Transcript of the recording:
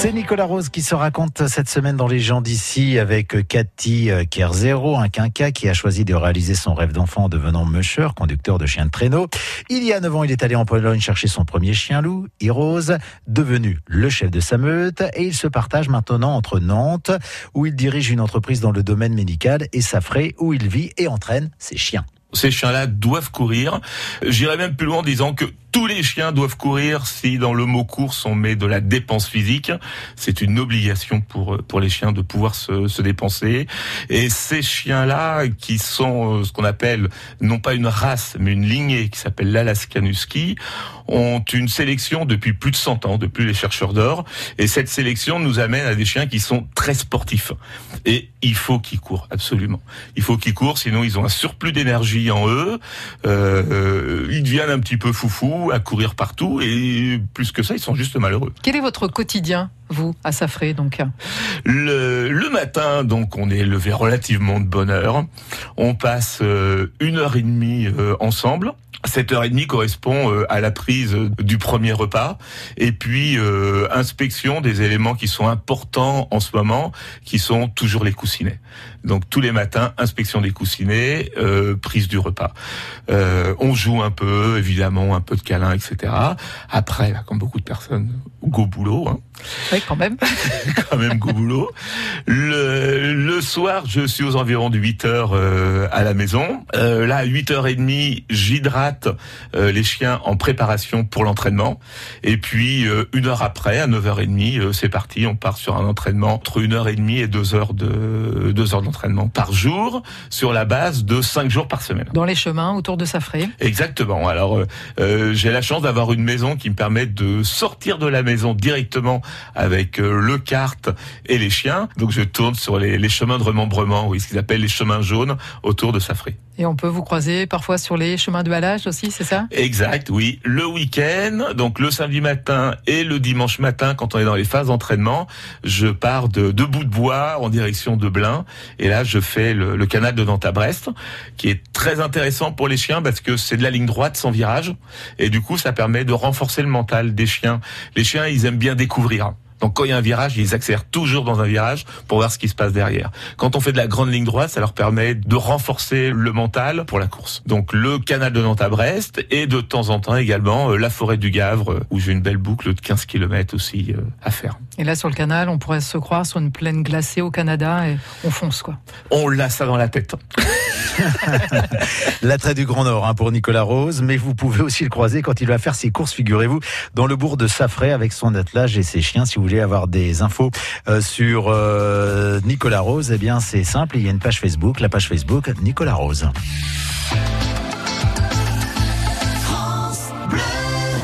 C'est Nicolas Rose qui se raconte cette semaine dans Les gens d'ici avec Cathy Kerzero, un quinca qui a choisi de réaliser son rêve d'enfant en devenant musher, conducteur de chien de traîneau. Il y a 9 ans, il est allé en Pologne chercher son premier chien loup, Heroes, devenu le chef de sa meute et il se partage maintenant entre Nantes, où il dirige une entreprise dans le domaine médical, et Safré, où il vit et entraîne ses chiens. Ces chiens-là doivent courir. J'irais même plus loin en disant que tous les chiens doivent courir si dans le mot course on met de la dépense physique. C'est une obligation pour pour les chiens de pouvoir se, se dépenser. Et ces chiens-là, qui sont euh, ce qu'on appelle non pas une race mais une lignée qui s'appelle l'Alaskanusky, ont une sélection depuis plus de 100 ans, depuis les chercheurs d'or. Et cette sélection nous amène à des chiens qui sont très sportifs. Et il faut qu'ils courent absolument. Il faut qu'ils courent, sinon ils ont un surplus d'énergie en eux. Euh, euh ils deviennent un petit peu foufou à courir partout, et plus que ça, ils sont juste malheureux. Quel est votre quotidien vous, à Safré, donc? Le, le, matin, donc, on est levé relativement de bonne heure. On passe euh, une heure et demie euh, ensemble. Cette heure et demie correspond euh, à la prise du premier repas et puis euh, inspection des éléments qui sont importants en ce moment, qui sont toujours les coussinets. Donc tous les matins, inspection des coussinets, euh, prise du repas. on joue un peu, évidemment, un peu de câlin, etc. Après, comme beaucoup de personnes, go boulot. Hein. Oui, quand même. quand même go boulot. Le, le, soir, je suis aux environs de 8 heures à la maison. là, à 8h30, j'hydrate euh, les chiens en préparation pour l'entraînement. Et puis euh, une heure après, à 9h30, euh, c'est parti, on part sur un entraînement entre une heure et demie et deux heures de deux heures d'entraînement par jour sur la base de cinq jours par semaine. Dans les chemins autour de Safré. Exactement. Alors j'ai la chance d'avoir une maison qui me permet de sortir de la maison directement avec le kart et les chiens. Donc je tourne sur les, les chemins de remembrement, oui, ce qu'ils appellent les chemins jaunes autour de Safré. Et on peut vous croiser parfois sur les chemins de halage aussi, c'est ça? Exact, oui. Le week-end, donc le samedi matin et le dimanche matin, quand on est dans les phases d'entraînement, je pars de, de bout de bois en direction de Blain. Et là, je fais le, le canal de Nantes à Brest, qui est très intéressant pour les chiens parce que c'est de la ligne droite sans virage. Et du coup, ça permet de renforcer le mental des chiens. Les chiens, ils aiment bien découvrir. Donc quand il y a un virage, ils accélèrent toujours dans un virage pour voir ce qui se passe derrière. Quand on fait de la grande ligne droite, ça leur permet de renforcer le mental pour la course. Donc le canal de Nantes à Brest et de temps en temps également euh, la forêt du Gavre euh, où j'ai une belle boucle de 15 km aussi euh, à faire. Et là sur le canal, on pourrait se croire sur une plaine glacée au Canada et on fonce quoi. On l'a ça dans la tête. L'attrait du Grand Nord hein, pour Nicolas Rose, mais vous pouvez aussi le croiser quand il va faire ses courses, figurez-vous, dans le bourg de Safré avec son attelage et ses chiens. Si vous voulez avoir des infos euh, sur euh, Nicolas Rose, eh bien c'est simple, il y a une page Facebook, la page Facebook Nicolas Rose.